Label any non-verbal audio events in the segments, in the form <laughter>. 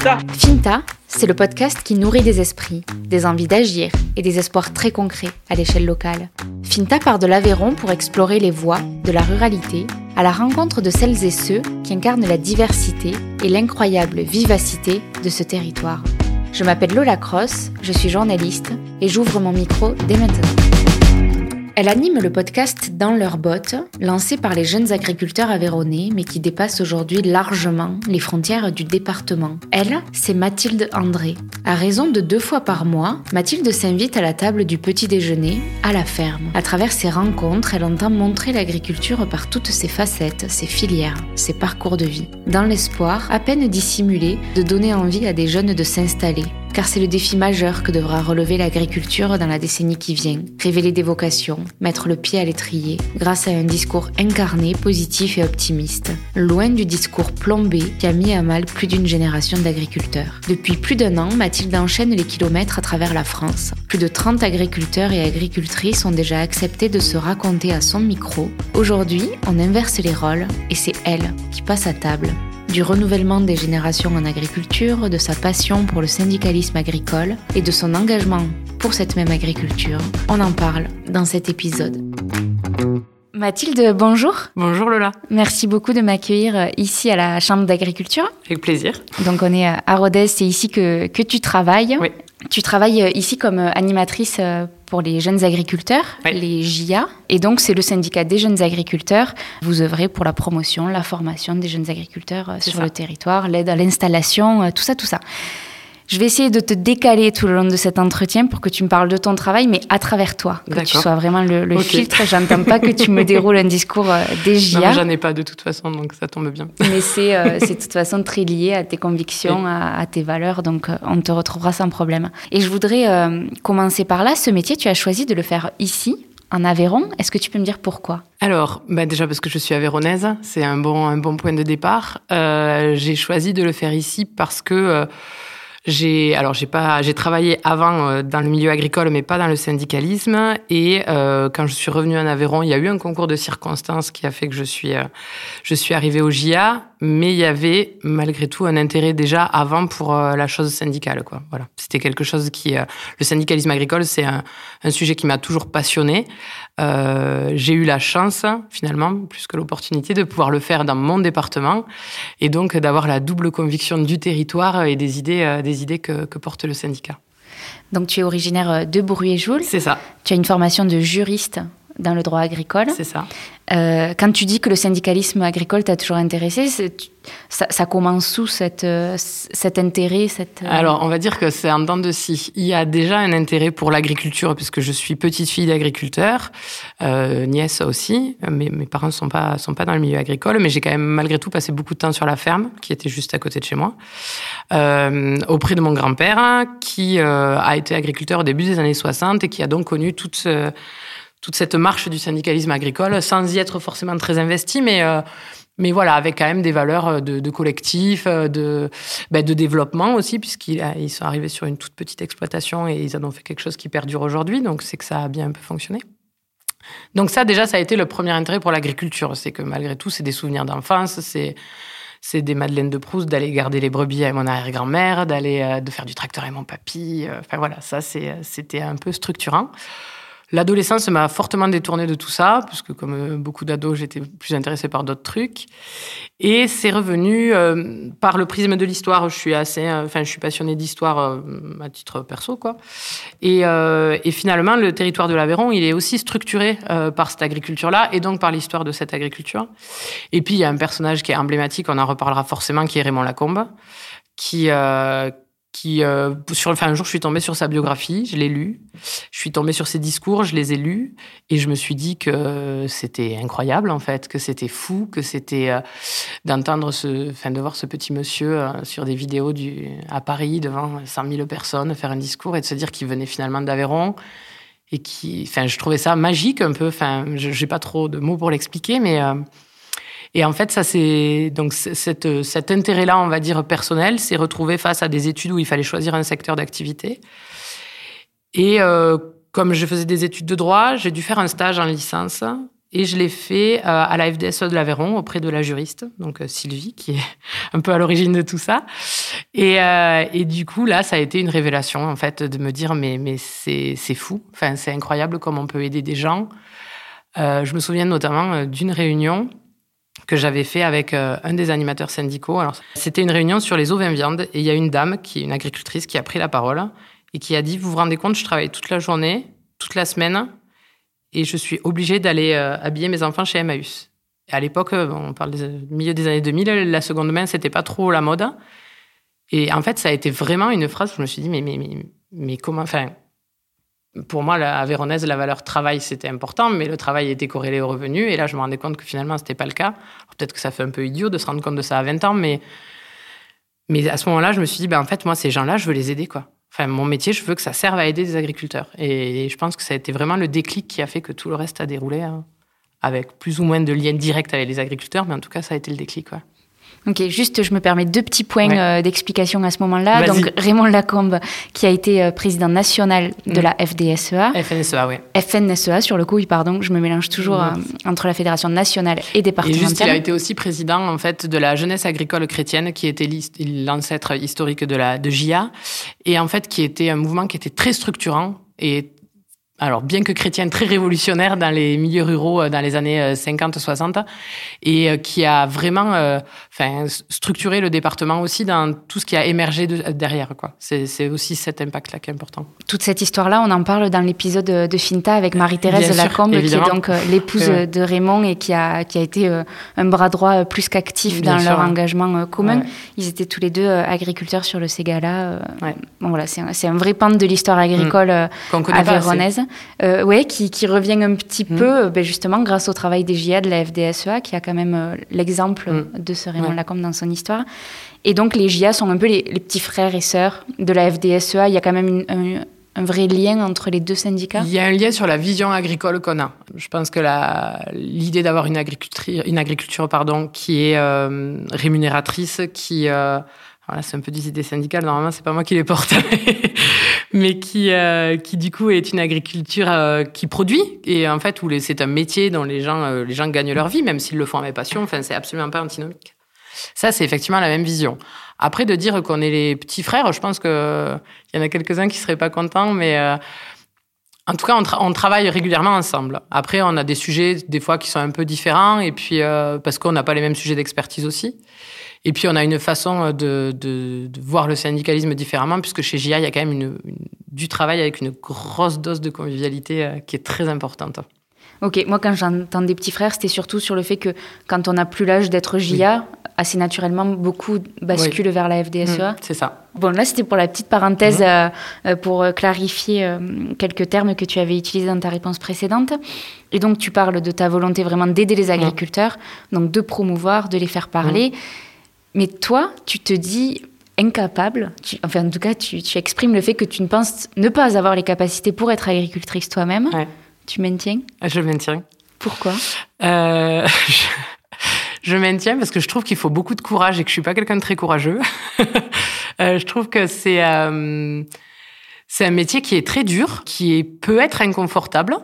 Finta. C'est le podcast qui nourrit des esprits, des envies d'agir et des espoirs très concrets à l'échelle locale. Finta part de l'Aveyron pour explorer les voies de la ruralité à la rencontre de celles et ceux qui incarnent la diversité et l'incroyable vivacité de ce territoire. Je m'appelle Lola Cross, je suis journaliste et j'ouvre mon micro dès maintenant. Elle anime le podcast Dans leurs bottes, lancé par les jeunes agriculteurs aveyronnais, mais qui dépasse aujourd'hui largement les frontières du département. Elle, c'est Mathilde André. À raison de deux fois par mois, Mathilde s'invite à la table du petit déjeuner, à la ferme. À travers ses rencontres, elle entend montrer l'agriculture par toutes ses facettes, ses filières, ses parcours de vie. Dans l'espoir, à peine dissimulé, de donner envie à des jeunes de s'installer, car c'est le défi majeur que devra relever l'agriculture dans la décennie qui vient. Révéler des vocations, mettre le pied à l'étrier, grâce à un discours incarné, positif et optimiste, loin du discours plombé qui a mis à mal plus d'une génération d'agriculteurs. Depuis plus d'un an, Mathilde enchaîne les kilomètres à travers la France. Plus de 30 agriculteurs et agricultrices ont déjà accepté de se raconter à son micro. Aujourd'hui, on inverse les rôles et c'est elle qui passe à table du renouvellement des générations en agriculture, de sa passion pour le syndicalisme agricole et de son engagement pour cette même agriculture. On en parle dans cet épisode. Mathilde, bonjour. Bonjour Lola. Merci beaucoup de m'accueillir ici à la Chambre d'agriculture. Avec plaisir. Donc on est à Rodez, c'est ici que, que tu travailles. Oui. Tu travailles ici comme animatrice pour les jeunes agriculteurs, Oui. les JA. Et donc, c'est le syndicat des jeunes agriculteurs. Vous œuvrez pour la promotion, la formation des jeunes agriculteurs euh, sur ça. le territoire, l'aide à l'installation, euh, tout ça, tout ça. Je vais essayer de te décaler tout le long de cet entretien pour que tu me parles de ton travail, mais à travers toi, que tu sois vraiment le, le Ok. filtre. J'entends pas que tu me <laughs> déroules un discours euh, des Non, JA. j'en ai pas de toute façon, donc ça tombe bien. <laughs> Mais c'est euh, c'est de toute façon très lié à tes convictions, à, à tes valeurs, donc euh, on te retrouvera sans problème. Et je voudrais euh, commencer par là. Ce métier, tu as choisi de le faire ici, en Aveyron. Est-ce que tu peux me dire pourquoi? Alors, bah déjà parce que je suis avéronaise, c'est un bon, un bon point de départ. Euh, j'ai choisi de le faire ici parce que euh, j'ai, alors j'ai pas, j'ai travaillé avant euh, dans le milieu agricole, mais pas dans le syndicalisme. Et euh, quand je suis revenue en Aveyron, il y a eu un concours de circonstances qui a fait que je suis, euh, je suis arrivée au JA. Mais il y avait malgré tout un intérêt déjà avant pour euh, la chose syndicale, quoi. Voilà, c'était quelque chose qui, euh, le syndicalisme agricole, c'est un, un sujet qui m'a toujours passionné. Euh, j'ai eu la chance, finalement, plus que l'opportunité, de pouvoir le faire dans mon département et donc d'avoir la double conviction du territoire et des idées, des idées que, que porte le syndicat. Donc tu es originaire de Bourruet-Joule. C'est ça, Tu as une formation de juriste dans le droit agricole. c'est ça. Euh, quand tu dis que le syndicalisme agricole t'a toujours intéressé, ça, ça commence où cette, euh, cet intérêt cette, euh, Alors, on va dire que c'est en dents de scie. Il y a déjà un intérêt pour l'agriculture, puisque je suis petite fille d'agriculteur, euh, nièce aussi. Mes, mes parents ne sont pas, sont pas dans le milieu agricole, mais j'ai quand même malgré tout passé beaucoup de temps sur la ferme, qui était juste à côté de chez moi, euh, auprès de mon grand-père, qui a été agriculteur au début des années 60 et qui a donc connu toute, toute cette marche du syndicalisme agricole, sans y être forcément très investi, mais... euh, mais voilà, avec quand même des valeurs de, de collectif, euh, de, ben, de développement aussi, puisqu'ils sont arrivés sur une toute petite exploitation et ils en ont fait quelque chose qui perdure aujourd'hui. Donc, c'est que ça a bien un peu fonctionné. Donc, ça, déjà, ça a été le premier intérêt pour l'agriculture. C'est que malgré tout, c'est des souvenirs d'enfance, c'est. C'est des Madeleines de Proust d'aller garder les brebis avec mon arrière-grand-mère, d'aller euh, de faire du tracteur avec mon papy. euh, Enfin voilà, ça c'était un peu structurant. L'adolescence m'a fortement détournée de tout ça, puisque comme euh, beaucoup d'ados, j'étais plus intéressée par d'autres trucs. Et c'est revenu euh, par le prisme de l'histoire. Je suis assez, euh, enfin, je suis passionnée d'histoire à titre perso, quoi. Et, finalement, le territoire de l'Aveyron, il est aussi structuré par cette agriculture-là, et donc par l'histoire de cette agriculture. Et puis il y a un personnage qui est emblématique, on en reparlera forcément, qui est Raymond Lacombe, qui euh, qui euh, sur enfin un jour je suis tombée sur sa biographie, je l'ai lu, je suis tombée sur ses discours, je les ai lus. Et je me suis dit que c'était incroyable en fait, que c'était fou, que c'était euh, d'entendre ce enfin de voir ce petit monsieur euh, sur des vidéos du à Paris devant 100 000 personnes faire un discours et de se dire qu'il venait finalement d'Aveyron et qui enfin je trouvais ça magique un peu, enfin j'ai pas trop de mots pour l'expliquer mais et en fait, ça c'est donc cette, cet intérêt-là, on va dire personnel, s'est retrouvé face à des études où il fallait choisir un secteur d'activité. Et euh, comme je faisais des études de droit, j'ai dû faire un stage en licence Et je l'ai fait à la FDSE de l'Aveyron auprès de la juriste, donc Sylvie, qui est <laughs> un peu à l'origine de tout ça. Et, du coup, là, ça a été une révélation, en fait, de me dire, mais, mais c'est fou. Enfin, c'est incroyable comment on peut aider des gens. je me souviens notamment d'une réunion que j'avais fait avec euh, un des animateurs syndicaux. Alors, c'était une réunion sur les ovins viande et il y a une dame qui une agricultrice qui a pris la parole et qui a dit Vous vous rendez compte, je travaille toute la journée, toute la semaine et je suis obligée d'aller euh, habiller mes enfants chez Emmaüs. À l'époque, euh, on parle du milieu des années 2000, la seconde main, c'était pas trop la mode. Et en fait, ça a été vraiment une phrase où je me suis dit Mais, mais, mais, mais comment. Enfin, pour moi, à Véronèse, la valeur travail, c'était important, mais le travail était corrélé au revenu. Et là, je me rendais compte que finalement, ce n'était pas le cas. Peut-être que ça fait un peu idiot de se rendre compte de ça à 20 ans, mais, mais à ce moment-là, je me suis dit, ben, en fait, moi, ces gens-là, je veux les aider. quoi. Enfin, mon métier, je veux que ça serve à aider des agriculteurs. Et, je pense que ça a été vraiment le déclic qui a fait que tout le reste a déroulé, hein, avec plus ou moins de liens directs avec les agriculteurs, mais en tout cas, ça a été le déclic. Ok, juste, je me permets deux petits points euh, d'explication à ce moment-là. Donc, Raymond Lacombe, qui a été euh, président national de la FDSEA. FNSEA, oui. FNSEA, sur le coup, oui, pardon, je me mélange toujours euh, entre la fédération nationale et départementale. Et juste, il a été aussi président, en fait, de la jeunesse agricole chrétienne, qui était l'ancêtre historique de la de JA, et en fait, qui était un mouvement qui était très structurant et alors bien que chrétienne, très révolutionnaire dans les milieux ruraux euh, dans les années 50-60, euh, et euh, qui a vraiment enfin, structuré le département aussi dans tout ce qui a émergé derrière. Quoi. C'est, aussi cet impact-là qui est important. Toute cette histoire-là, on en parle dans l'épisode de Finta avec Marie-Thérèse Lacombe, qui est donc l'épouse de Raymond et qui a, qui a été un bras droit plus qu'actif dans leur engagement commun. Ils étaient tous les deux agriculteurs sur le Ségala. Bon, voilà, c'est, un, c'est un vrai pan de l'histoire agricole mmh. à euh, ouais, qui, qui, revient un petit mm. peu, euh, ben justement, grâce au travail des JA de la FDSEA, qui a quand même euh, l'exemple mm. de ce Raymond Lacombe dans son histoire. Et donc, les JA sont un peu les, petits frères et sœurs de la FDSEA. Il y a quand même un, vrai lien entre les deux syndicats Il y a un lien sur la vision agricole qu'on a. Je pense que l'idée d'avoir une agriculture, une agriculture pardon, qui est rémunératrice, qui voilà, c'est un peu des idées syndicales. Normalement, c'est pas moi qui les porte, <laughs> mais qui, euh, qui du coup est une agriculture euh, qui produit et en fait où c'est un métier dont les gens, euh, les gens gagnent leur vie, même s'ils le font avec passion. Enfin, c'est absolument pas antinomique. Ça, c'est effectivement la même vision. Après, de dire qu'on est les petits frères, je pense qu'il y en a quelques-uns qui seraient pas contents, mais en tout cas, on, on, travaille régulièrement ensemble. Après, on a des sujets des fois qui sont un peu différents, et puis parce qu'on n'a pas les mêmes sujets d'expertise aussi. Et puis, on a une façon euh, de, de, de, voir le syndicalisme différemment, puisque chez JA, il y a quand même une, du travail avec une grosse dose de convivialité euh, qui est très importante. Ok, moi quand j'entends des petits frères, c'était surtout sur le fait que quand on n'a plus l'âge d'être JA, assez naturellement, beaucoup basculent vers la FDSEA. Mmh, c'est ça. Bon, là c'était pour la petite parenthèse, mmh. euh, pour clarifier quelques termes que tu avais utilisés dans ta réponse précédente. Et donc tu parles de ta volonté vraiment d'aider les mmh. agriculteurs, donc de promouvoir, de les faire parler. Mais toi, tu te dis incapable, enfin en tout cas, tu, exprimes le fait que tu ne penses ne pas avoir les capacités pour être agricultrice toi-même. Tu maintiens? Je maintiens. Pourquoi? Euh, <laughs> je, maintiens parce que je trouve qu'il faut beaucoup de courage et que je suis pas quelqu'un de très courageux. <laughs> Euh, je trouve que c'est euh, c'est un métier qui est très dur, qui peut être inconfortable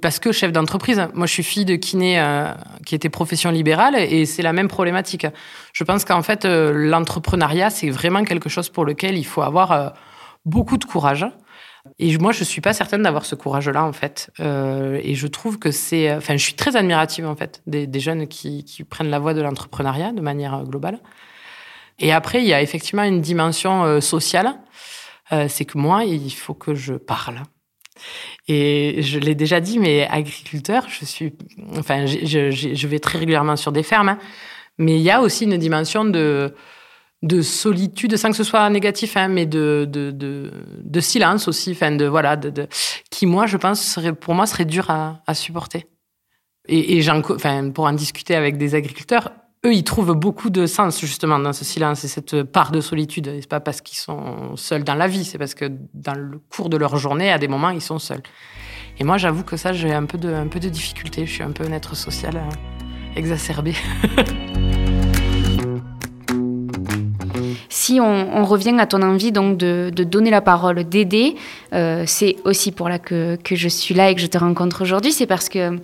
parce que chef d'entreprise, moi je suis fille de kiné euh, qui était profession libérale et c'est la même problématique. Je pense qu'en fait, euh, l'entrepreneuriat, c'est vraiment quelque chose pour lequel il faut avoir euh, beaucoup de courage. Et moi, je suis pas certaine d'avoir ce courage-là, en fait. et je trouve que c'est... Enfin, je suis très admirative, en fait, des, jeunes qui, prennent la voie de l'entrepreneuriat de manière globale. Et après, il y a effectivement une dimension sociale. c'est que moi, il faut que je parle. Et je l'ai déjà dit, mais agriculteur, je suis, enfin, je, vais très régulièrement sur des fermes, hein. mais il y a aussi une dimension de, de solitude, sans que ce soit négatif, hein, mais de, silence aussi, enfin, de, voilà, qui, moi, je pense, pour moi, serait dur à, supporter. Et, et pour en discuter avec des agriculteurs, eux, ils trouvent beaucoup de sens justement dans ce silence et cette part de solitude. Et c'est pas parce qu'ils sont seuls dans la vie, c'est parce que dans le cours de leur journée, à des moments, ils sont seuls. Et moi, j'avoue que ça, j'ai un peu de, un peu de difficulté. Je suis un peu un être social euh, exacerbé. <laughs> si on, revient à ton envie donc de, donner la parole, d'aider, euh, c'est aussi pour là que, que, je suis là et que je te rencontre aujourd'hui. C'est parce que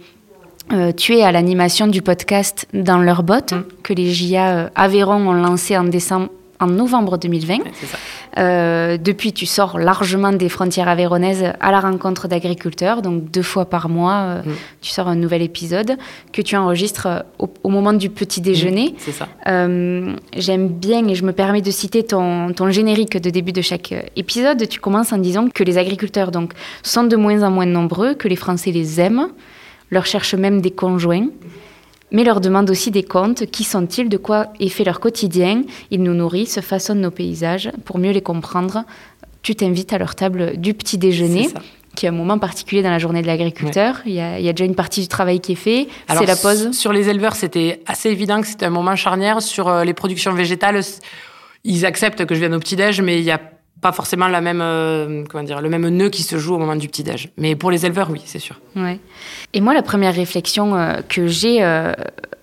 tu es à l'animation du podcast Dans leur botte, mm. que les JA Aveyron ont lancé en décembre en novembre 2020. Euh, depuis, tu sors largement des frontières avéronaises à la rencontre d'agriculteurs. Donc, deux fois par mois, euh, mm. tu sors un nouvel épisode que tu enregistres euh, au, moment du petit déjeuner. Mm, c'est ça. J'aime bien et je me permets de citer ton, ton, générique de début de chaque épisode. Tu commences en disant que les agriculteurs donc, sont de moins en moins nombreux, que les Français les aiment, leur cherchent même des conjoints mais leur demande aussi des comptes. Qui sont-ils? De quoi est fait leur quotidien? Ils nous nourrissent, façonnent nos paysages. Pour mieux les comprendre, tu t'invites à leur table du petit déjeuner qui est un moment particulier dans la journée de l'agriculteur. Il, y a déjà une partie du travail qui est fait. C'est la pause. Sur les éleveurs, c'était assez évident que c'était un moment charnière. Sur euh, les productions végétales, ils acceptent que je vienne au petit-déj, mais il y a pas forcément la même, euh, comment dire, le même nœud qui se joue au moment du petit-déj. Mais pour les éleveurs, oui, c'est sûr. Ouais. Et moi, la première réflexion euh, que j'ai euh,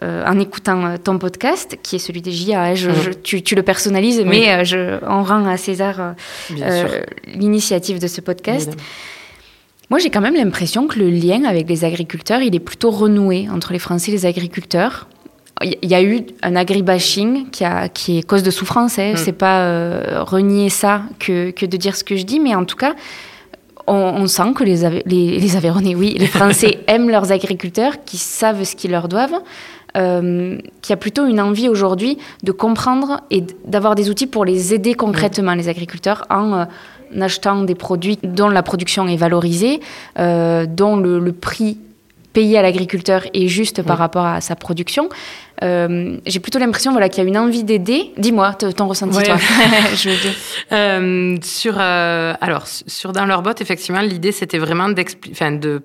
en écoutant ton podcast, qui est celui des JA, hein, je, mhm. tu, le personnalises, mais je, on rend à César l'initiative de ce podcast. Moi, j'ai quand même l'impression que le lien avec les agriculteurs, il est plutôt renoué entre les Français et les agriculteurs il y a eu un agribashing qui, a, qui est cause de souffrance. Hein. Hmm. C'est pas euh, renier ça que, que, de dire ce que je dis, mais en tout cas, on, sent que les, les, les Aveyronnais, oui, les Français <laughs> aiment leurs agriculteurs, qui savent ce qu'ils leur doivent. Euh, qui a plutôt une envie aujourd'hui de comprendre et d'avoir des outils pour les aider concrètement, les agriculteurs, en euh, achetant des produits dont la production est valorisée, euh, dont le, le prix payé à l'agriculteur est juste par rapport à sa production. Euh, j'ai plutôt l'impression voilà, qu'il y a une envie d'aider. Dis-moi ton ressenti, toi. <laughs> Je veux dire. <laughs> Euh, sur, euh, alors, sur Dans leur botte, effectivement, l'idée, c'était vraiment de,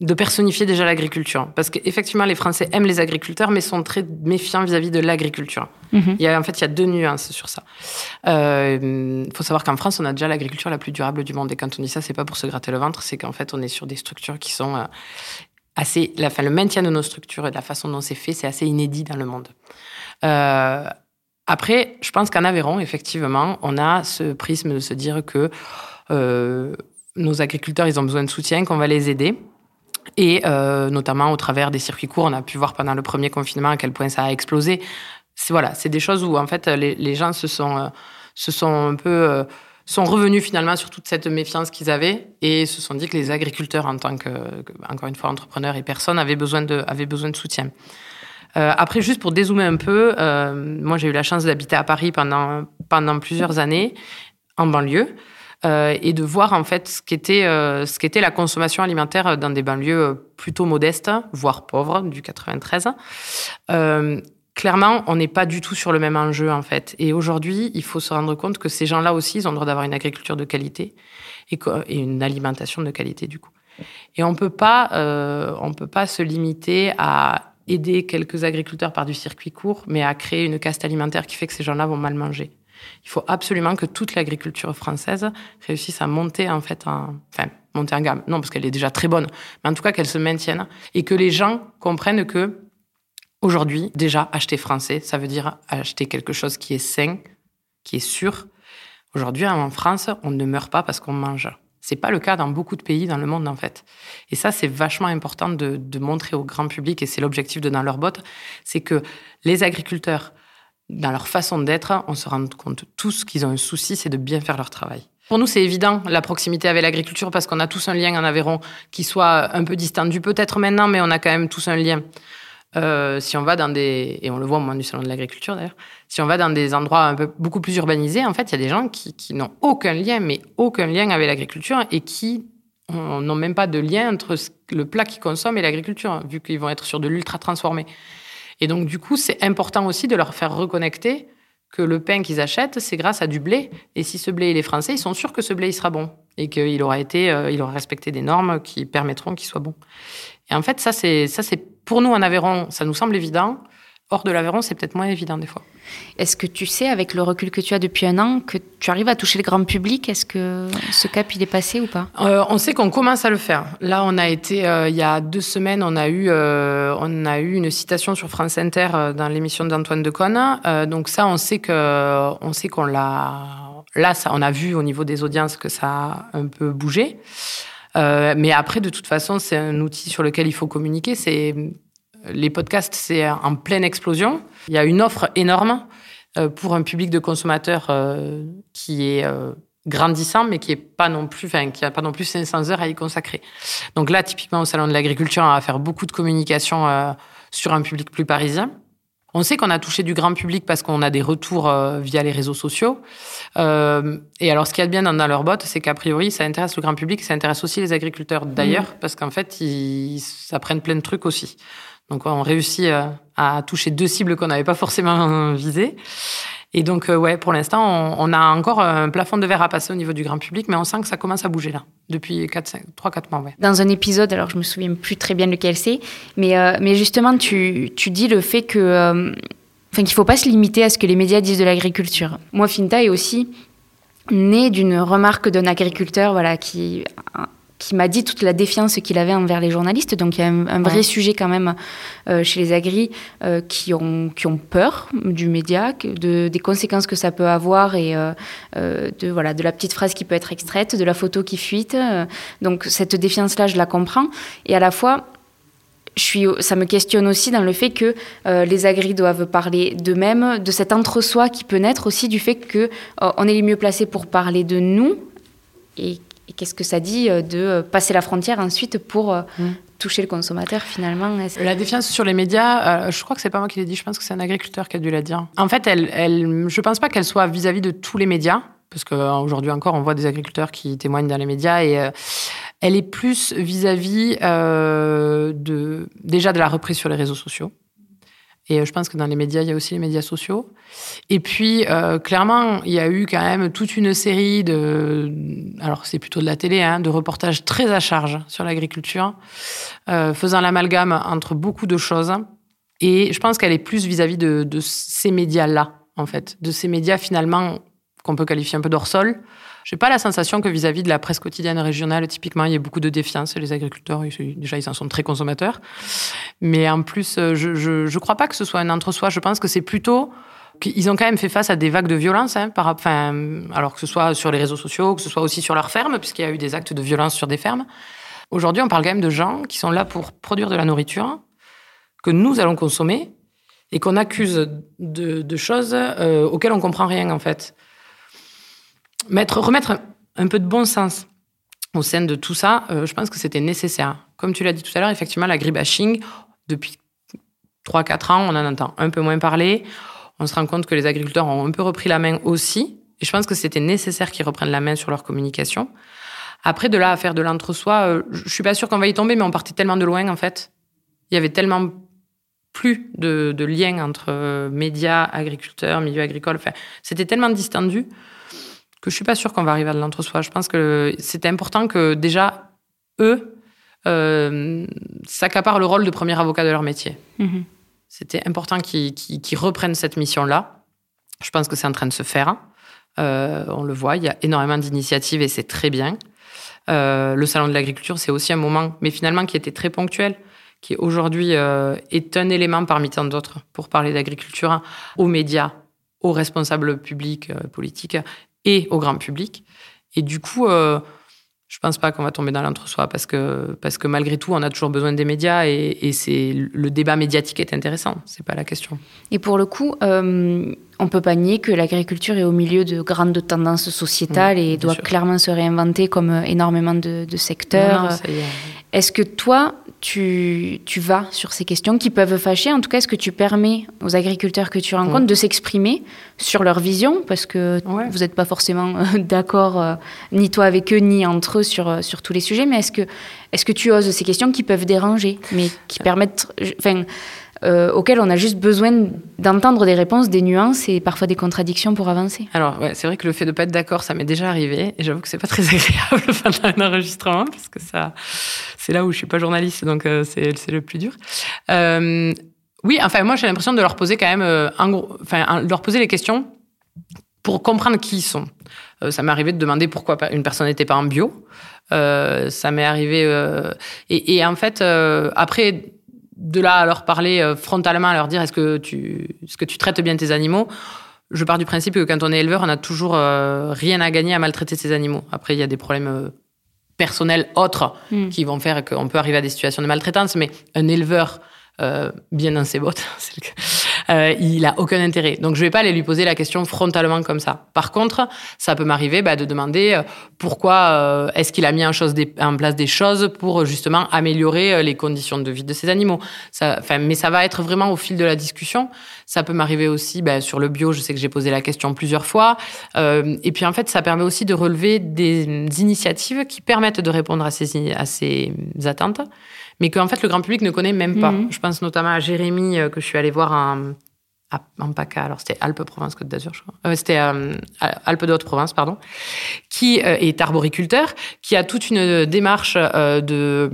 de personnifier déjà l'agriculture. Parce qu'effectivement, les Français aiment les agriculteurs, mais sont très méfiants vis-à-vis de l'agriculture. Mhm. il y a, en fait, il y a deux nuances sur ça. Il faut savoir qu'en France, on a déjà l'agriculture la plus durable du monde. Et quand on dit ça, c'est pas pour se gratter le ventre, c'est qu'en fait, on est sur des structures qui sont assez, la, le maintien de nos structures et de la façon dont c'est fait, c'est assez inédit dans le monde. Euh, après, je pense qu'en Aveyron, effectivement, on a ce prisme de se dire que euh, nos agriculteurs, ils ont besoin de soutien, qu'on va les aider. Et euh, notamment au travers des circuits courts, on a pu voir pendant le premier confinement à quel point ça a explosé. C'est voilà, c'est des choses où en fait les, les gens se sont, se sont un peu sont revenus finalement sur toute cette méfiance qu'ils avaient et se sont dit que les agriculteurs, en tant que, encore une fois, entrepreneurs et personnes, avaient besoin de, avaient besoin de soutien. Euh, après, juste pour dézoomer un peu, euh, moi j'ai eu la chance d'habiter à Paris pendant, pendant plusieurs années, en banlieue, euh, et de voir en fait ce qu'était ce qu'était la consommation alimentaire dans des banlieues plutôt modestes, voire pauvres, du 93 clairement, on n'est pas du tout sur le même enjeu, en fait. Et aujourd'hui, il faut se rendre compte que ces gens-là aussi, ils ont le droit d'avoir une agriculture de qualité et, une alimentation de qualité, du coup. Et on peut pas, euh, on peut pas se limiter à aider quelques agriculteurs par du circuit court, mais à créer une caste alimentaire qui fait que ces gens-là vont mal manger. Il faut absolument que toute l'agriculture française réussisse à monter, en fait, en, enfin, monter en gamme. Non, parce qu'elle est déjà très bonne, mais en tout cas qu'elle se maintienne et que les gens comprennent que Aujourd'hui, déjà, acheter français, ça veut dire acheter quelque chose qui est sain, qui est sûr. Aujourd'hui, en France, on ne meurt pas parce qu'on mange. C'est pas le cas dans beaucoup de pays dans le monde, en fait. Et ça, c'est vachement important de, montrer au grand public, et c'est l'objectif de Dans leur botte, c'est que les agriculteurs, dans leur façon d'être, on se rend compte tous qu'ils ont un souci, c'est de bien faire leur travail. Pour nous, c'est évident, la proximité avec l'agriculture, parce qu'on a tous un lien en Aveyron qui soit un peu distendu peut-être maintenant, mais on a quand même tous un lien. Euh, si on va dans des, et on le voit au moment du salon de l'agriculture d'ailleurs, si on va dans des endroits un peu beaucoup plus urbanisés, en fait, il y a des gens qui, n'ont aucun lien, mais aucun lien avec l'agriculture et qui n'ont même pas de lien entre le plat qu'ils consomment et l'agriculture, vu qu'ils vont être sur de l'ultra transformé. Et donc, du coup, c'est important aussi de leur faire reconnecter que le pain qu'ils achètent, c'est grâce à du blé. Et si ce blé est français, ils sont sûrs que ce blé il sera bon et qu'il aura été, euh, il aura respecté des normes qui permettront qu'il soit bon. Et en fait, ça c'est ça c'est pour nous, en Aveyron, ça nous semble évident. Hors de l'Aveyron, c'est peut-être moins évident des fois. Est-ce que tu sais, avec le recul que tu as depuis un an, que tu arrives à toucher le grand public? Est-ce que ce cap, il est passé ou pas? Euh, On sait qu'on commence à le faire. Là, on a été, euh, il y a deux semaines, on a eu, euh, on a eu une citation sur France Inter dans l'émission d'Antoine Decaune. donc ça, on sait que, on sait qu'on l'a. Là, ça, on a vu au niveau des audiences que ça a un peu bougé. Mais après, de toute façon, c'est un outil sur lequel il faut communiquer. C'est les podcasts, c'est en pleine explosion. Il y a une offre énorme pour un public de consommateurs qui est grandissant, mais qui est pas non plus, enfin, qui a pas non plus 500 heures à y consacrer. Donc là, typiquement au salon de l'agriculture, on va faire beaucoup de communication euh, sur un public plus parisien. On sait qu'on a touché du grand public parce qu'on a des retours euh, via les réseaux sociaux. Euh, et alors, ce qu'il y a de bien dans, leur botte, c'est qu'a priori, ça intéresse le grand public, ça intéresse aussi les agriculteurs d'ailleurs, mmh. parce qu'en fait, ils apprennent plein de trucs aussi. Donc, on réussit à toucher deux cibles qu'on n'avait pas forcément visées. Et donc, euh, ouais, pour l'instant, on, a encore un plafond de verre à passer au niveau du grand public, mais on sent que ça commence à bouger là, depuis 3-4 mois. Dans un épisode, alors je me souviens plus très bien lequel c'est, mais, euh, justement, tu, dis le fait que. Euh, qu'il ne faut pas se limiter à ce que les médias disent de l'agriculture. Moi, Finta est aussi né d'une remarque d'un agriculteur voilà, qui qui m'a dit toute la défiance qu'il avait envers les journalistes. Donc il y a un, vrai sujet quand même euh, chez les agris euh, qui, ont, qui ont peur du média, de, des conséquences que ça peut avoir et euh, de, voilà, de la petite phrase qui peut être extraite, de la photo qui fuite. donc cette défiance-là, je la comprends. Et à la fois, je suis, ça me questionne aussi dans le fait que les agris doivent parler d'eux-mêmes, de cet entre-soi qui peut naître aussi du fait que on est les mieux placés pour parler de nous et et qu'est-ce que ça dit euh, de euh, passer la frontière ensuite pour euh, mm. toucher le consommateur finalement? La défiance sur les médias, je crois que c'est pas moi qui l'ai dit, je pense que c'est un agriculteur qui a dû la dire. En fait, elle, elle, je pense pas qu'elle soit vis-à-vis de tous les médias, parce qu'aujourd'hui encore, on voit des agriculteurs qui témoignent dans les médias et elle est plus vis-à-vis de déjà de la reprise sur les réseaux sociaux. Et euh, je pense que dans les médias, il y a aussi les médias sociaux. Et puis, euh, clairement, il y a eu quand même toute une série de, alors c'est plutôt de la télé, hein, de reportages très à charge sur l'agriculture, euh, faisant l'amalgame entre beaucoup de choses. Et je pense qu'elle est plus vis-à-vis de, de, ces médias-là, en fait, de ces médias finalement qu'on peut qualifier un peu d'hors-sol, j'ai pas la sensation que vis-à-vis de la presse quotidienne régionale, typiquement, il y ait beaucoup de défiance. Les agriculteurs, déjà, ils en sont très consommateurs. Mais en plus, euh, je, je, crois pas que ce soit un entre-soi. Je pense que c'est plutôt qu'ils ont quand même fait face à des vagues de violence, hein, alors que ce soit sur les réseaux sociaux, que ce soit aussi sur leurs fermes, puisqu'il y a eu des actes de violence sur des fermes. Aujourd'hui, on parle quand même de gens qui sont là pour produire de la nourriture que nous allons consommer et qu'on accuse de, choses euh, auxquelles on comprend rien en fait mettre, remettre un peu de bon sens au sein de tout ça, euh, je pense que c'était nécessaire. Comme tu l'as dit tout à l'heure, effectivement, l'agribashing, depuis 3-4 ans, on en entend un peu moins parler. On se rend compte que les agriculteurs ont un peu repris la main aussi. Et je pense que c'était nécessaire qu'ils reprennent la main sur leur communication. Après, de là à faire de l'entre-soi, euh, je suis pas sûre qu'on va y tomber, mais on partait tellement de loin, en fait. Il y avait tellement plus de, de liens entre euh, médias, agriculteurs, milieu agricole. Enfin, c'était tellement distendu que je suis pas sûre qu'on va arriver à de l'entre-soi. Je pense que c'était important que déjà, eux, euh, s'accaparent le rôle de premier avocat de leur métier. Mhm. C'était important qu'ils reprennent cette mission-là. Je pense que c'est en train de se faire. Euh, on le voit, il y a énormément d'initiatives et c'est très bien. Euh, le salon de l'agriculture, c'est aussi un moment, mais finalement qui était très ponctuel, qui aujourd'hui euh, est un élément parmi tant d'autres pour parler d'agriculture aux médias, aux responsables publics, politiques et au grand public. Et du coup, euh, je pense pas qu'on va tomber dans l'entre-soi parce que, parce que malgré tout, on a toujours besoin des médias et, et c'est, le débat médiatique est intéressant. C'est pas la question. Et pour le coup, euh, on peut pas nier que l'agriculture est au milieu de grandes tendances sociétales et doit clairement se réinventer comme énormément de, secteurs. Est-ce que toi, tu, tu, vas sur ces questions qui peuvent fâcher En tout cas, est-ce que tu permets aux agriculteurs que tu rencontres de s'exprimer sur leur vision? Parce que vous n'êtes pas forcément euh, d'accord, euh, ni toi avec eux, ni entre eux, sur, euh, sur tous les sujets. Mais est-ce que, est que tu oses ces questions qui peuvent déranger, mais qui permettent. Enfin, euh, auxquels on a juste besoin d'entendre des réponses, des nuances et parfois des contradictions pour avancer. Alors, ouais, c'est vrai que le fait de pas être d'accord, ça m'est déjà arrivé. Et j'avoue que c'est pas très <laughs> agréable <laughs> pendant un enregistrement, parce que ça, c'est là où je suis pas journaliste, donc euh, c'est le plus dur. Euh, oui, enfin, moi, j'ai l'impression de leur poser quand même, euh, un gros, enfin, de leur poser les questions pour comprendre qui ils sont. Ça m'est arrivé de demander pourquoi une personne n'était pas en bio. ça m'est arrivé. Et, en fait, après de là à leur parler euh, frontalement, à leur dire est-ce que tu, est-ce que tu traites bien tes animaux? Je pars du principe que quand on est éleveur, on a toujours euh, rien à gagner à maltraiter ses animaux. Après, il y a des problèmes euh, personnels autres mm. qui vont faire qu'on peut arriver à des situations de maltraitance, mais un éleveur euh, bien dans ses bottes, <laughs> c'est le cas euh, il a aucun intérêt. Donc je vais pas aller lui poser la question frontalement comme ça. Par contre, ça peut m'arriver bah, de demander euh, pourquoi euh, est-ce qu'il a mis en, chose en, place des choses pour justement améliorer les conditions de vie de ces animaux. Mais ça va être vraiment au fil de la discussion. Ça peut m'arriver aussi bah, sur le bio. Je sais que j'ai posé la question plusieurs fois. et puis en fait, ça permet aussi de relever des initiatives qui permettent de répondre à ces, à ces attentes mais qu'en fait le grand public ne connaît même pas. Mhm. Je pense notamment à Jérémy euh, que je suis allée voir en, en PACA, alors c'était Alpes-Provence Côte d'Azur, je crois. Euh, c'était euh, Alpes de Haute-Provence, pardon, qui est arboriculteur, qui a toute une démarche de,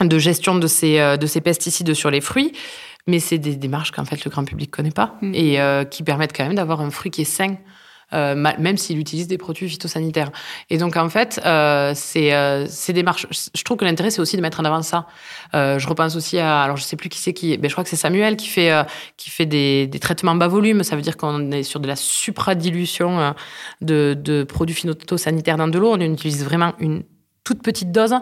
de gestion de ces, de ces pesticides sur les fruits. Mais c'est des démarches qu'en fait le grand public connaît pas mhm. et qui permettent quand même d'avoir un fruit qui est sain. Euh, même s'il utilise des produits phytosanitaires. Et donc, en fait, euh, c'est euh, des marches. Je trouve que l'intérêt, c'est aussi de mettre en avant ça. Euh, je repense aussi à, alors je sais plus qui c'est qui, ben, je crois que c'est Samuel qui fait, euh, qui fait des, des, traitements bas volume. Ça veut dire qu'on est sur de la supradilution de, de produits phytosanitaires dans de l'eau. On utilise vraiment une toute petite dose,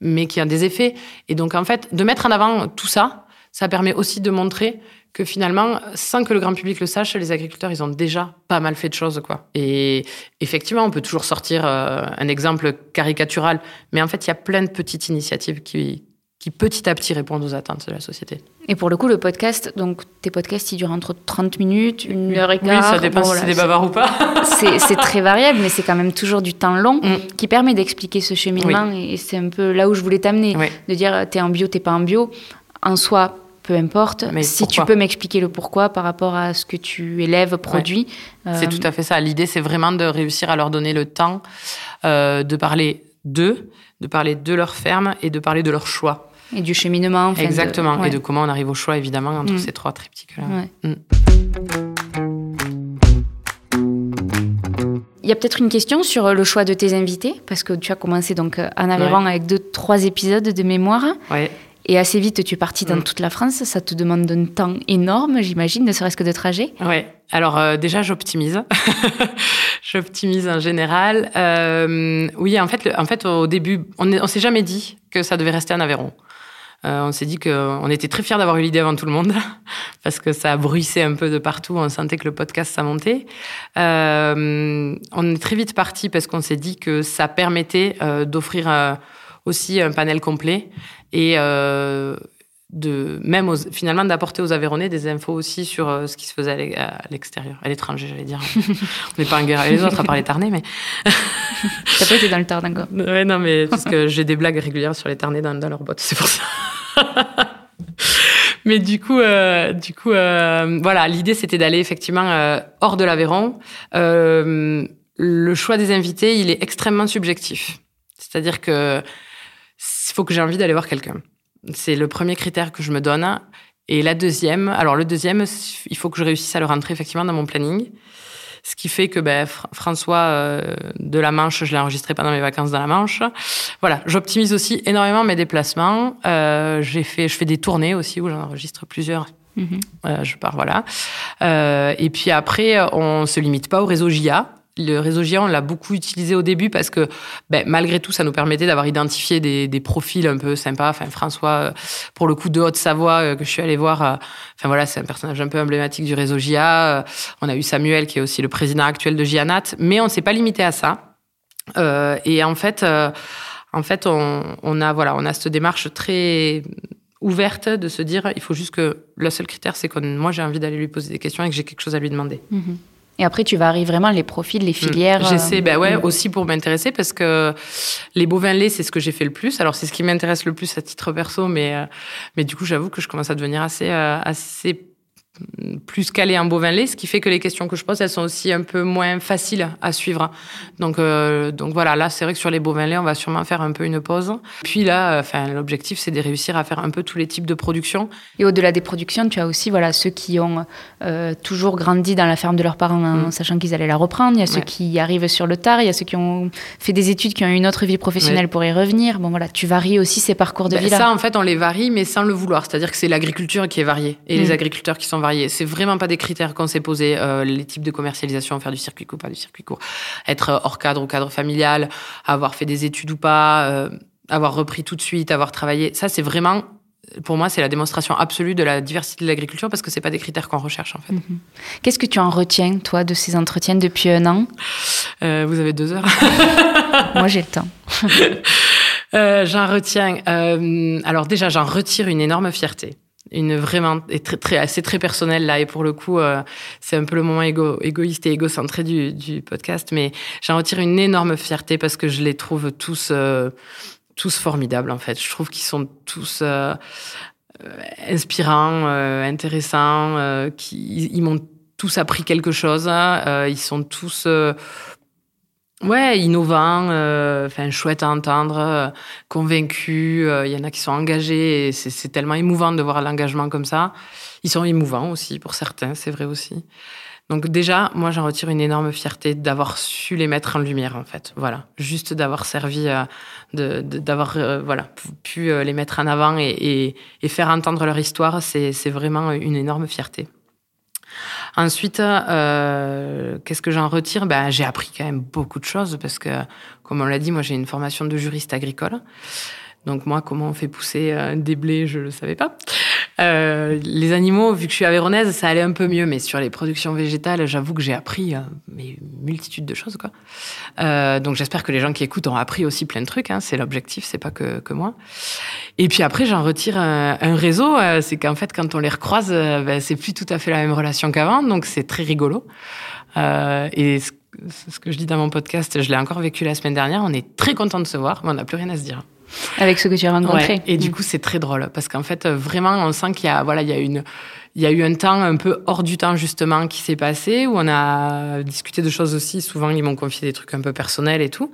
mais qui a des effets. Et donc, en fait, de mettre en avant tout ça, ça permet aussi de montrer que finalement, sans que le grand public le sache, les agriculteurs, ils ont déjà pas mal fait de choses, quoi. Et effectivement, on peut toujours sortir euh, un exemple caricatural, mais en fait, il y a plein de petites initiatives qui, qui petit à petit répondent aux attentes de la société. Et pour le coup, le podcast, donc tes podcasts, ils durent entre 30 minutes, une heure et quart. Oui, ça dépend si c'est des bavards ou pas. c'est très variable, mais c'est quand même toujours du temps long mm. qui permet d'expliquer ce cheminement. Et c'est un peu là où je voulais t'amener, de dire t'es en bio, t'es pas en bio. En soi, peu importe. Mais si tu peux m'expliquer le pourquoi par rapport à ce que tu élèves, produis. C'est tout à fait ça. L'idée, c'est vraiment de réussir à leur donner le temps euh, de parler d'eux, de parler de leur ferme et de parler de leur choix. Et du cheminement. Enfin Exactement. Et de comment on arrive au choix, évidemment, entre mm. ces trois triptyques-là. Mm. Il y a peut-être une question sur le choix de tes invités, parce que tu as commencé donc en Aveyron avec deux, trois épisodes de mémoire. Ouais. Et assez vite, tu es parti dans mm. toute la France. Ça te demande un temps énorme, j'imagine, ne serait-ce que de trajet. Oui. Alors euh, déjà, j'optimise. <laughs> j'optimise en général. Euh, oui, en fait, en fait, au début, on ne s'est jamais dit que ça devait rester en Aveyron. Euh, on s'est dit qu'on était très fiers d'avoir eu l'idée avant tout le monde, <laughs> parce que ça bruissait un peu de partout. On sentait que le podcast, ça montait. on est très vite parti parce qu'on s'est dit que ça permettait d'offrir aussi un panel complet et euh, de même finalement d'apporter aux Aveyronnais des infos aussi sur euh, ce qui se faisait à l'extérieur, à l'étranger, j'allais dire. <laughs> On n'est pas en guerre avec les autres, à part les Tarnais, mais. T'as pas été dans le Tarn encore Ouais, non, mais parce que j'ai des blagues régulières sur les Tarnais dans, dans leurs bottes, c'est pour ça. <laughs> mais du coup, euh, du coup, euh, voilà, l'idée c'était d'aller effectivement euh, hors de l'Aveyron. Euh, le choix des invités, il est extrêmement subjectif. C'est-à-dire que il faut que j'ai envie d'aller voir quelqu'un. C'est le premier critère que je me donne. Et la deuxième, alors le deuxième, il faut que je réussisse à le rentrer effectivement dans mon planning. Ce qui fait que ben, François euh, de la Manche, je l'ai enregistré pendant mes vacances dans la Manche. Voilà, j'optimise aussi énormément mes déplacements. Euh, j'ai fait, je fais des tournées aussi où j'enregistre plusieurs. Mm-hmm. Euh, je pars, voilà. Euh, et puis après, on se limite pas au réseau JA le réseau GIA, on l'a beaucoup utilisé au début parce que ben, malgré tout, ça nous permettait d'avoir identifié des, profils un peu sympas. Enfin, François, euh, pour le coup de Haute-Savoie, euh, que je suis allée voir, euh, enfin voilà, c'est un personnage un peu emblématique du réseau GIA. On a eu Samuel, qui est aussi le président actuel de GIANAT, mais on ne s'est pas limité à ça. Et en fait, en fait, on, on, a voilà, on a cette démarche très ouverte de se dire, il faut juste que le seul critère, c'est que moi j'ai envie d'aller lui poser des questions et que j'ai quelque chose à lui demander. Mm-hmm. Et après, tu vas arriver vraiment les profils, les mm. filières. J'essaie, ben ouais, mm. aussi pour m'intéresser parce que les bovins laits, c'est ce que j'ai fait le plus. Alors, c'est ce qui m'intéresse le plus à titre perso, mais, euh, mais du coup, j'avoue que je commence à devenir assez, euh, assez plus calé en bovin lait, ce qui fait que les questions que je pose, elles sont aussi un peu moins faciles à suivre. Donc, euh, donc voilà, là, c'est vrai que sur les bovins lait, on va sûrement faire un peu une pause. Puis là, enfin, l'objectif, c'est de réussir à faire un peu tous les types de productions. Et au-delà des productions, tu as aussi voilà ceux qui ont euh, toujours grandi dans la ferme de leurs parents en mm. sachant qu'ils allaient la reprendre. Il y a ceux qui arrivent sur le tard. Il y a ceux qui ont fait des études, qui ont une autre vie professionnelle pour y revenir. Bon voilà, tu varies aussi ces parcours de ben, vie là. Ça, en fait, on les varie, mais sans le vouloir. C'est-à-dire que c'est l'agriculture qui est variée et les mm. agriculteurs qui sont variés variés. C'est vraiment pas des critères qu'on s'est posés. Euh, les types de commercialisation, faire du circuit court, pas du circuit court, être hors cadre ou cadre familial, avoir fait des études ou pas, euh, avoir repris tout de suite, avoir travaillé. Ça, c'est vraiment pour moi, c'est la démonstration absolue de la diversité de l'agriculture parce que c'est pas des critères qu'on recherche en fait. Mhm. Qu'est-ce que tu en retiens, toi, de ces entretiens depuis un an? Euh, Vous avez deux heures. <laughs> moi, j'ai le temps. <laughs> euh, j'en retiens. Euh, alors déjà, j'en retire une énorme fierté une vraiment et très très c'est très personnel là et pour le coup euh, c'est un peu le moment égo, égoïste et égocentré du, du podcast mais j'en retire une énorme fierté parce que je les trouve tous euh, tous formidables en fait. Je trouve qu'ils sont tous euh, inspirants intéressants qui ils, m'ont tous appris quelque chose ils sont tous Ouais, innovant, euh, enfin chouette à entendre, euh. Euh, il y en a qui sont engagés et c'est tellement émouvant de voir l'engagement comme ça. Ils sont émouvants aussi pour certains, c'est vrai aussi. Donc déjà, moi j'en retire une énorme fierté d'avoir su les mettre en lumière en fait. Voilà, juste d'avoir servi, d'avoir voilà pu les mettre en avant et faire entendre leur histoire, c'est vraiment une énorme fierté. Ensuite, euh, qu'est-ce que j'en retire? Ben, J'ai appris quand même beaucoup de choses parce que, comme on l'a dit, moi j'ai une formation de juriste agricole. Donc moi, comment on fait pousser euh, des blés, je ne le savais pas. Euh, les animaux, vu que je suis avéronaise, ça allait un peu mieux, mais sur les productions végétales, j'avoue que j'ai appris euh, mais multitude de choses. Quoi. Euh, donc j'espère que les gens qui écoutent ont appris aussi plein de trucs. Hein, c'est l'objectif, c'est pas que, que moi. Et puis après, j'en retire un, un réseau. Euh, c'est qu'en fait, quand on les recroise, ben, c'est plus tout à fait la même relation qu'avant, donc c'est très rigolo. et ce, ce que je dis dans mon podcast, je l'ai encore vécu la semaine dernière. On est très content de se voir, mais on n'a plus rien à se dire. Avec ce que tu as rencontré. et du mm. coup, c'est très drôle parce qu'en fait, vraiment, on sent qu'il y a, voilà, il y a une, il y a eu un temps un peu hors du temps justement qui s'est passé où on a discuté de choses aussi. Souvent, ils m'ont confié des trucs un peu personnels et tout.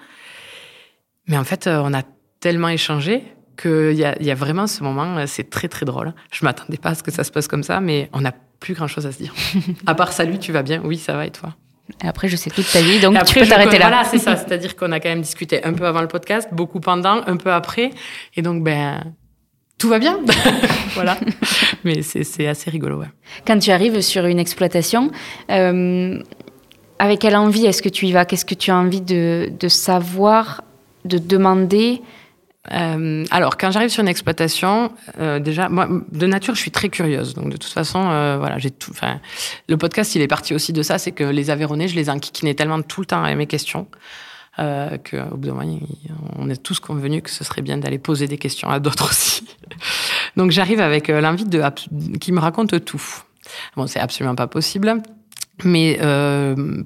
Mais en fait, on a tellement échangé qu'il y a, y a vraiment ce moment, c'est très très drôle. Je m'attendais pas à ce que ça se passe comme ça, mais on n'a plus grand chose à se dire. <laughs> à part salut, tu vas bien? Oui, ça va et toi? Et après, je sais toute ta vie, donc tu peux t'arrêter là. Voilà, c'est ça. C'est-à-dire qu'on a quand même discuté un peu avant le podcast, beaucoup pendant, un peu après. Et donc, ben, tout va bien. <laughs> voilà. Mais c'est assez rigolo, ouais. Quand tu arrives sur une exploitation, euh, avec quelle envie est-ce que tu y vas? Qu'est-ce que tu as envie de, de savoir, de demander? Euh, alors, quand j'arrive sur une exploitation, euh, déjà, moi, de nature, je suis très curieuse. Donc, de toute façon, euh, voilà, j'ai tout. Le podcast, il est parti aussi de ça, c'est que les Aveyronais, je les enquiquinais tellement tout le temps à mes questions. Qu'au bout d'un moment, on est tous convenus que ce serait bien d'aller poser des questions à d'autres aussi. <laughs> Donc j'arrive avec l'envie de qui me raconte tout. Bon, c'est absolument pas possible. Mais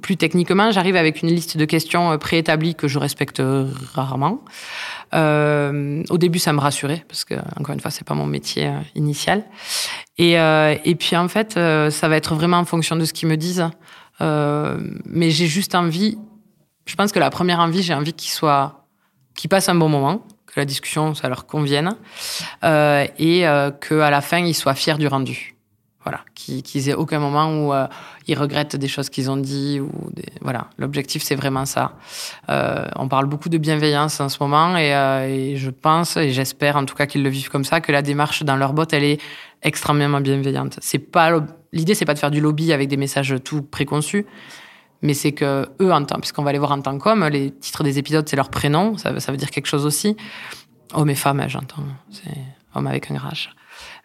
plus techniquement, j'arrive avec une liste de questions préétablies que je respecte rarement. Euh, au début, ça me rassurait parce que encore une fois, c'est pas mon métier euh, initial. Et, euh, et puis en fait, ça va être vraiment en fonction de ce qu'ils me disent. mais j'ai juste envie. Je pense que la première envie, j'ai envie qu'ils soient, qu'ils passent un bon moment, que la discussion ça leur convienne, et que à la fin, ils soient fiers du rendu. Voilà, qu'ils aient aucun moment où euh, ils regrettent des choses qu'ils ont dit voilà. L'objectif c'est vraiment ça. Euh, on parle beaucoup de bienveillance en ce moment et, euh, et je pense et j'espère en tout cas qu'ils le vivent comme ça que la démarche dans leur botte elle est extrêmement bienveillante. C'est pas l'idée c'est pas de faire du lobby avec des messages tout préconçus, mais c'est que eux puisqu'on va les voir en tant qu'hommes, les titres des épisodes c'est leur prénom, ça, veut dire quelque chose aussi. Hommes et femmes, j'entends, c'est homme avec un H.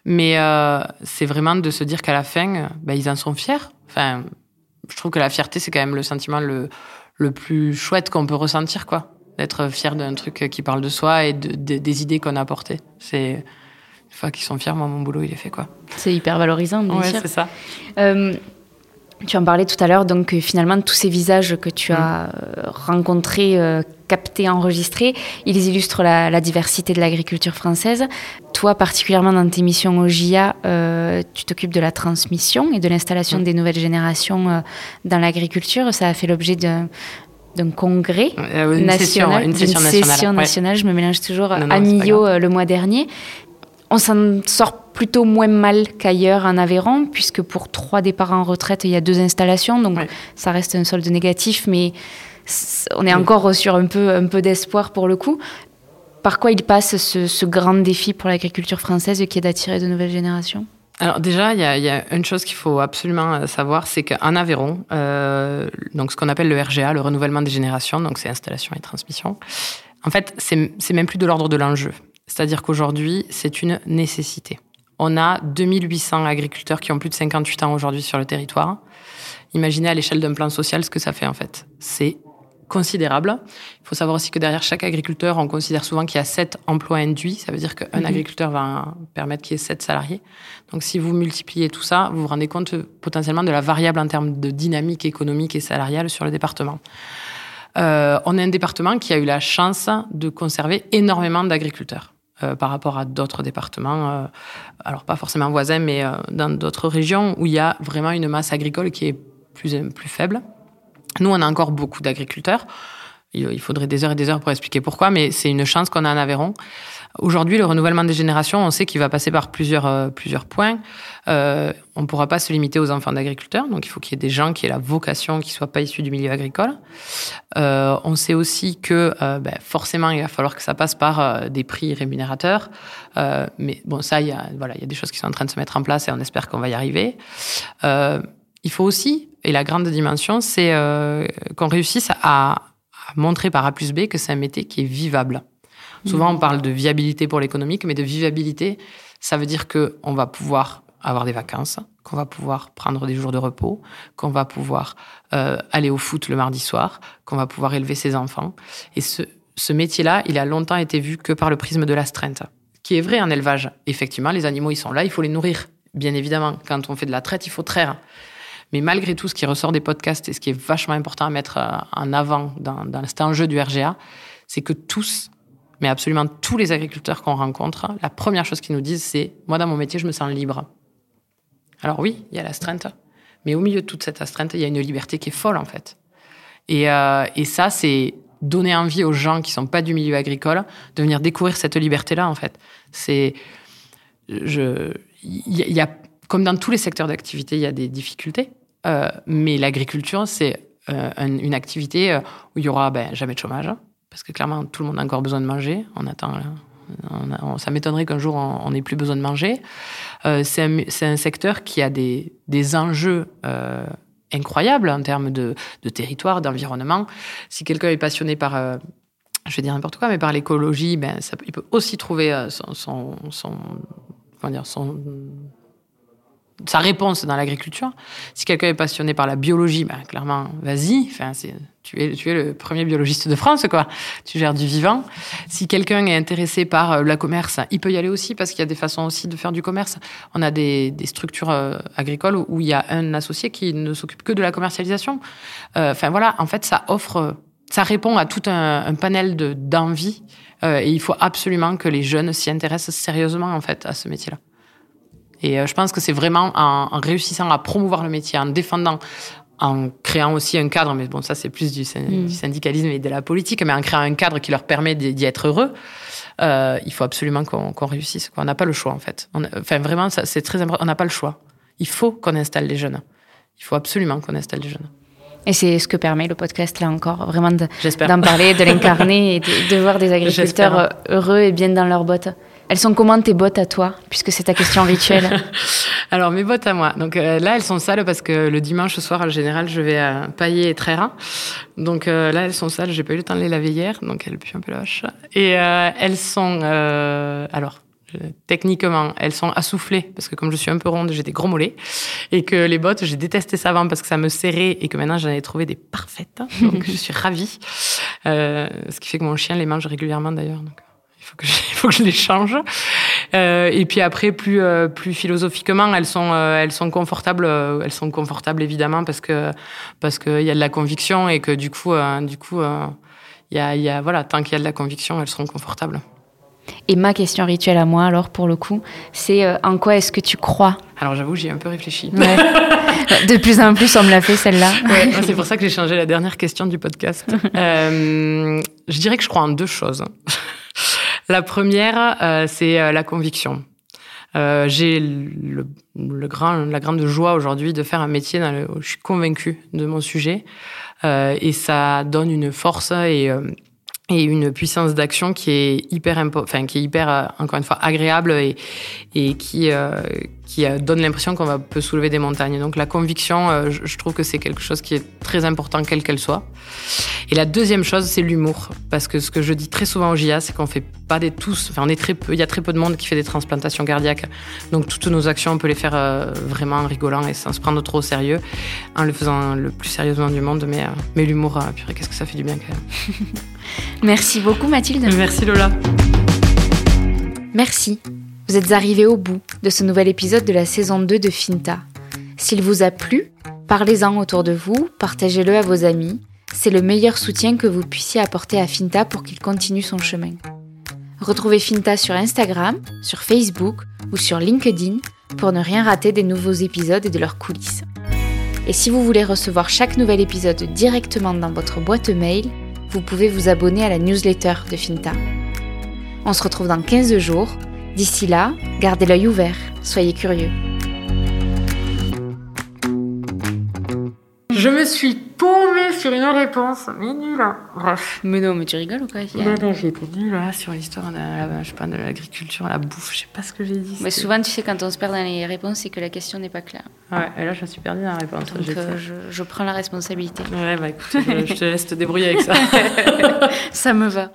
Mais euh, c'est vraiment de se dire qu'à la fin, ben, ils en sont fiers. Enfin, je trouve que la fierté, c'est quand même le sentiment le, le plus chouette qu'on peut ressentir, quoi. D'être fier d'un truc qui parle de soi et de, des idées qu'on a apportées. C'est une fois qu'ils sont fiers, moi, mon boulot, il est fait, quoi. C'est hyper valorisant, bien ouais, c'est ça. Euh, tu en parlais tout à l'heure, donc euh, finalement, tous ces visages que tu as mm. rencontrés, captés, enregistrés, ils illustrent la, la diversité de l'agriculture française. Toi, particulièrement dans tes missions au GIA, euh, tu t'occupes de la transmission et de l'installation des nouvelles générations euh, dans l'agriculture. Ça a fait l'objet d'un congrès euh, une national, une session, nationale, nationale. Je me mélange toujours à Millau le mois dernier. On s'en sort plutôt moins mal qu'ailleurs en Aveyron, puisque pour trois départs en retraite, il y a deux installations, donc ça reste un solde négatif, mais on est encore sur un peu, un peu d'espoir pour le coup. Par quoi il passe ce, grand défi pour l'agriculture française qui est d'attirer de nouvelles générations? Alors déjà, il y, a une chose qu'il faut absolument savoir, c'est qu'en Aveyron, euh, donc ce qu'on appelle le RGA, le renouvellement des générations, donc c'est installation et transmission, en fait, c'est même plus de l'ordre de l'enjeu. C'est-à-dire qu'aujourd'hui, c'est une nécessité. On a 2800 agriculteurs qui ont plus de 58 ans aujourd'hui sur le territoire. Imaginez à l'échelle d'un plan social ce que ça fait en fait. C'est considérable. Il faut savoir aussi que derrière chaque agriculteur, on considère souvent qu'il y a sept emplois induits. Ça veut dire qu'un mhm. agriculteur va permettre qu'il y ait sept salariés. Donc, si vous multipliez tout ça, vous vous rendez compte potentiellement de la variable en termes de dynamique économique et salariale sur le département. Euh, on est un département qui a eu la chance de conserver énormément d'agriculteurs. Euh, par rapport à d'autres départements, euh, alors pas forcément voisins, mais dans d'autres régions où il y a vraiment une masse agricole qui est plus, plus faible. Nous, on a encore beaucoup d'agriculteurs. Il faudrait des heures et des heures pour expliquer pourquoi, mais c'est une chance qu'on a en Aveyron. Aujourd'hui, le renouvellement des générations, on sait qu'il va passer par plusieurs, euh, plusieurs points. Euh, on ne pourra pas se limiter aux enfants d'agriculteurs, donc il faut qu'il y ait des gens qui aient la vocation, qui ne soient pas issus du milieu agricole. Euh, on sait aussi que euh, ben, forcément, il va falloir que ça passe par euh, des prix rémunérateurs. mais bon, ça, il voilà, il y a des choses qui sont en train de se mettre en place et on espère qu'on va y arriver. il faut aussi et la grande dimension, c'est euh, qu'on réussisse à, à, montrer par A plus B que c'est un métier qui est vivable. Souvent, on parle de viabilité pour l'économique, mais de vivabilité, ça veut dire qu'on va pouvoir avoir des vacances, qu'on va pouvoir prendre des jours de repos, qu'on va pouvoir euh, aller au foot le mardi soir, qu'on va pouvoir élever ses enfants. Et ce, ce métier-là, il a longtemps été vu que par le prisme de l'astreinte, qui est vrai en élevage. Effectivement, les animaux, ils sont là, il faut les nourrir. Bien évidemment, quand on fait de la traite, il faut traire. Mais malgré tout, ce qui ressort des podcasts et ce qui est vachement important à mettre euh, en avant dans, dans cet enjeu du RGA, c'est que tous, mais absolument tous les agriculteurs qu'on rencontre, la première chose qu'ils nous disent, c'est Moi, dans mon métier, je me sens libre. Alors oui, il y a l'astreinte, mais au milieu de toute cette astreinte, il y a une liberté qui est folle, en fait. Et, euh, ça, c'est donner envie aux gens qui sont pas du milieu agricole de venir découvrir cette liberté-là, en fait. C'est. Il y a, comme dans tous les secteurs d'activité, il y a des difficultés. Euh, mais l'agriculture, c'est euh, une activité euh, où il y aura ben, jamais de chômage, parce que clairement, tout le monde a encore besoin de manger. On attend. Ça m'étonnerait qu'un jour on n'ait plus besoin de manger. c'est un, secteur qui a des, des enjeux incroyables en termes de, territoire, d'environnement. Si quelqu'un est passionné par je vais dire n'importe quoi, mais par l'écologie, ben, il peut aussi trouver son, sa réponse dans l'agriculture. Si quelqu'un est passionné par la biologie, ben, clairement, vas-y. Enfin, tu, es, tu es le premier biologiste de France, quoi. Tu gères du vivant. Si quelqu'un est intéressé par euh, la commerce, il peut y aller aussi parce qu'il y a des façons aussi de faire du commerce. On a des, des structures euh, agricoles où, il y a un associé qui ne s'occupe que de la commercialisation. Euh, enfin voilà, en fait, ça offre, ça répond à tout un, panel d'envie. Euh, et il faut absolument que les jeunes s'y intéressent sérieusement en fait à ce métier-là. Et euh, je pense que c'est vraiment en, en, réussissant à promouvoir le métier, en défendant, en créant aussi un cadre, mais bon, ça c'est plus du, mm. syndicalisme et de la politique, mais en créant un cadre qui leur permet d'y être heureux. Euh, il faut absolument qu'on qu réussisse. On n'a pas le choix en fait. On, enfin vraiment, c'est très important. On n'a pas le choix. Il faut qu'on installe les jeunes. Il faut absolument qu'on installe les jeunes. Et c'est ce que permet le podcast, là encore, vraiment d'en parler, de l'incarner et de, de, voir des <laughs> agriculteurs heureux et bien dans leurs bottes. Elles sont comment tes bottes à toi, puisque c'est ta question rituelle <laughs> Alors, mes bottes à moi. Donc euh, là, elles sont sales parce que le dimanche soir, en général, je vais pailler et traire. Donc euh, là, elles sont sales. J'ai pas eu le temps de les laver hier, donc elles puent un peu la vache. Et euh, elles sont... Euh, alors, techniquement, elles sont assoufflées parce que comme je suis un peu ronde, j'ai des gros mollets et que les bottes, j'ai détesté ça avant parce que ça me serrait et que maintenant j'en ai trouvé des parfaites. Donc <laughs> je suis ravie. Euh, ce qui fait que mon chien les mange régulièrement d'ailleurs. Donc faut que je, <laughs> il faut que je les change. Euh, et puis après, plus euh, plus philosophiquement, elles sont euh, elles sont confortables. Elles sont confortables évidemment parce que parce qu'il y a de la conviction et que du coup du coup il y a il y a voilà tant qu'il y a de la conviction, elles seront confortables. Et ma question rituelle à moi, alors, pour le coup, c'est euh, en quoi est-ce que tu crois? Alors, j'avoue, j'y ai un peu réfléchi. <laughs> Ouais. De plus en plus, on me l'a fait, celle-là. Ouais, c'est pour ça que j'ai changé la dernière question du podcast. <laughs> euh, je dirais que je crois en deux choses. La première, euh, c'est euh, la conviction. Euh, j'ai le, grand, la grande joie aujourd'hui de faire un métier dans le, où je suis convaincue de mon sujet et ça donne une force et, et une puissance d'action qui est hyper enfin qui est hyper euh, encore une fois agréable et, qui euh, qui euh, donne l'impression qu'on va peut soulever des montagnes. Donc la conviction, je, trouve que c'est quelque chose qui est très important quelle qu'elle soit. Et la deuxième chose, c'est l'humour parce que ce que je dis très souvent au GIA, c'est qu'on fait pas des tous, enfin il y a très peu de monde qui fait des transplantations cardiaques. Donc toutes nos actions, on peut les faire vraiment en rigolant et sans se prendre trop au sérieux, en le faisant le plus sérieusement du monde. Mais mais l'humour, purée, qu'est-ce que ça fait du bien quand même. <laughs> Merci beaucoup Mathilde. Merci Lola. Merci. Vous êtes arrivés au bout de ce nouvel épisode de la saison 2 de Finta. S'il vous a plu, parlez-en autour de vous, partagez-le à vos amis. C'est le meilleur soutien que vous puissiez apporter à Finta pour qu'il continue son chemin. Retrouvez Finta sur Instagram, sur Facebook ou sur LinkedIn pour ne rien rater des nouveaux épisodes et de leurs coulisses. Et si vous voulez recevoir chaque nouvel épisode directement dans votre boîte mail, vous pouvez vous abonner à la newsletter de Finta. On se retrouve dans 15 jours. D'ici là, gardez l'œil ouvert, soyez curieux. Je me suis paumée sur une réponse, mais nulle. Bref. Mais non, mais tu rigoles ou quoi Non, non, j'ai été nulle là, sur l'histoire de, je sais pas, de l'agriculture, la bouffe, je sais pas ce que j'ai dit. Mais souvent, tu sais, quand on se perd dans les réponses, c'est que la question n'est pas claire. Ouais, et là, je me suis perdue dans la réponse. Donc, euh, je, je, prends la responsabilité. Ouais, bah écoute, je te laisse te débrouiller avec ça. <laughs> ça me va.